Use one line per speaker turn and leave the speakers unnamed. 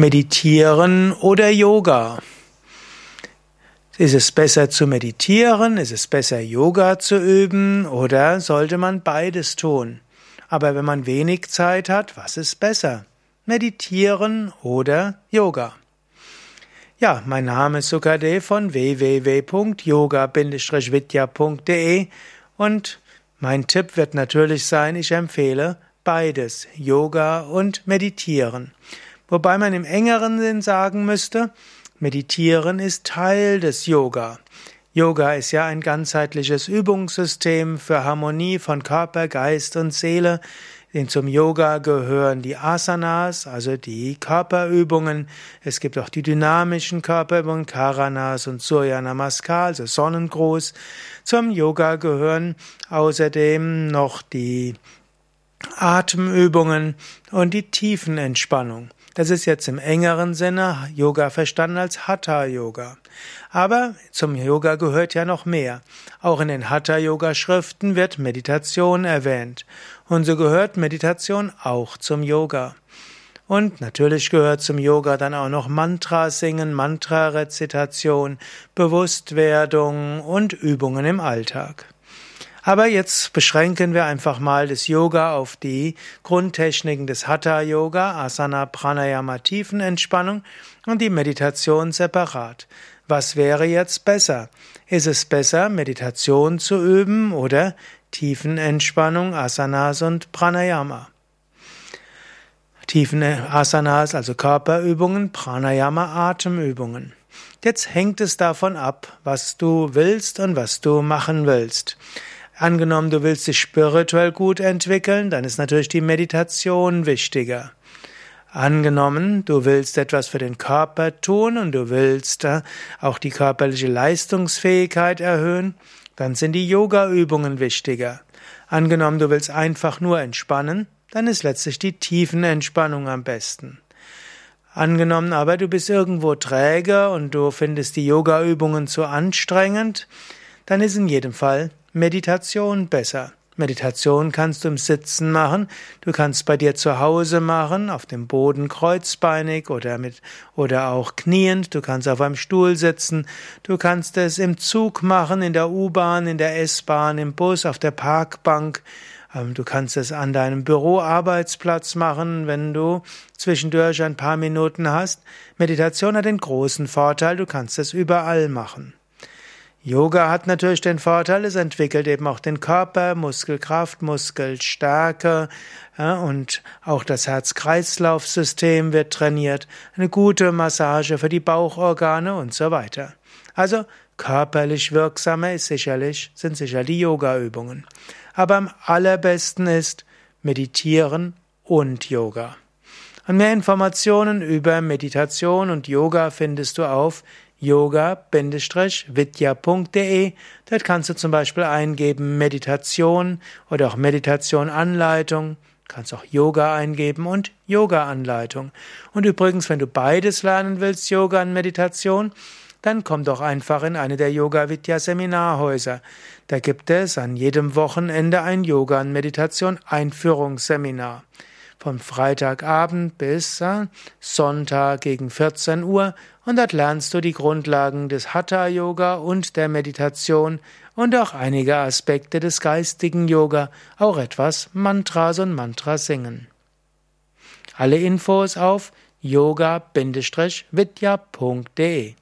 Meditieren oder Yoga? Ist es besser zu meditieren? Ist es besser Yoga zu üben? Oder sollte man beides tun? Aber wenn man wenig Zeit hat, was ist besser? Meditieren oder Yoga? Ja, mein Name ist Sukade von www.yoga-vidya.de und mein Tipp wird natürlich sein, ich empfehle beides, Yoga und Meditieren. Wobei man im engeren Sinn sagen müsste, Meditieren ist Teil des Yoga. Yoga ist ja ein ganzheitliches Übungssystem für Harmonie von Körper, Geist und Seele. Denn zum Yoga gehören die Asanas, also die Körperübungen. Es gibt auch die dynamischen Körperübungen, Karanas und Surya Namaskar, also Sonnengruß. Zum Yoga gehören außerdem noch die Atemübungen und die Tiefenentspannung. Das ist jetzt im engeren Sinne Yoga verstanden als Hatha Yoga. Aber zum Yoga gehört ja noch mehr. Auch in den Hatha Yoga Schriften wird Meditation erwähnt. Und so gehört Meditation auch zum Yoga. Und natürlich gehört zum Yoga dann auch noch Mantra singen, Mantra Rezitation, Bewusstwerdung und Übungen im Alltag. Aber jetzt beschränken wir einfach mal das Yoga auf die Grundtechniken des Hatha Yoga, Asana, Pranayama, Tiefenentspannung und die Meditation separat. Was wäre jetzt besser? Ist es besser, Meditation zu üben oder Tiefenentspannung, Asanas und Pranayama? Tiefen Asanas, also Körperübungen, Pranayama, Atemübungen. Jetzt hängt es davon ab, was du willst und was du machen willst. Angenommen, du willst dich spirituell gut entwickeln, dann ist natürlich die Meditation wichtiger. Angenommen, du willst etwas für den Körper tun und du willst äh, auch die körperliche Leistungsfähigkeit erhöhen, dann sind die Yoga-Übungen wichtiger. Angenommen, du willst einfach nur entspannen, dann ist letztlich die Tiefenentspannung am besten. Angenommen aber, du bist irgendwo träge und du findest die Yoga-Übungen zu anstrengend, dann ist in jedem Fall Meditation besser. Meditation kannst du im Sitzen machen, du kannst bei dir zu Hause machen, auf dem Boden kreuzbeinig oder mit oder auch kniend, du kannst auf einem Stuhl sitzen, du kannst es im Zug machen, in der U-Bahn, in der S-Bahn, im Bus, auf der Parkbank, ähm, du kannst es an deinem Büroarbeitsplatz machen, wenn du zwischendurch ein paar Minuten hast. Meditation hat den großen Vorteil, du kannst es überall machen. Yoga hat natürlich den Vorteil, es entwickelt eben auch den Körper, Muskelkraft, Muskelstärke ja, und auch das Herz-Kreislauf-System wird trainiert, eine gute Massage für die Bauchorgane und so weiter. Also körperlich wirksamer ist sicherlich, sind sicher die Yoga-Übungen. Aber am allerbesten ist Meditieren und Yoga. Und mehr Informationen über Meditation und Yoga findest du auf yoga-vidya.de. Dort kannst du zum Beispiel eingeben Meditation oder auch Meditation-Anleitung. Kannst auch Yoga eingeben und Yoga-Anleitung. Und übrigens, wenn du beides lernen willst, Yoga und Meditation, dann komm doch einfach in eine der Yoga Vidya Seminarhäuser. Da gibt es an jedem Wochenende ein Yoga und Meditation Einführungsseminar vom Freitagabend bis äh, Sonntag gegen 14 Uhr und dort lernst du die Grundlagen des Hatha Yoga und der Meditation und auch einige Aspekte des geistigen Yoga, auch etwas Mantras und Mantras singen. Alle Infos auf yoga-vidya.de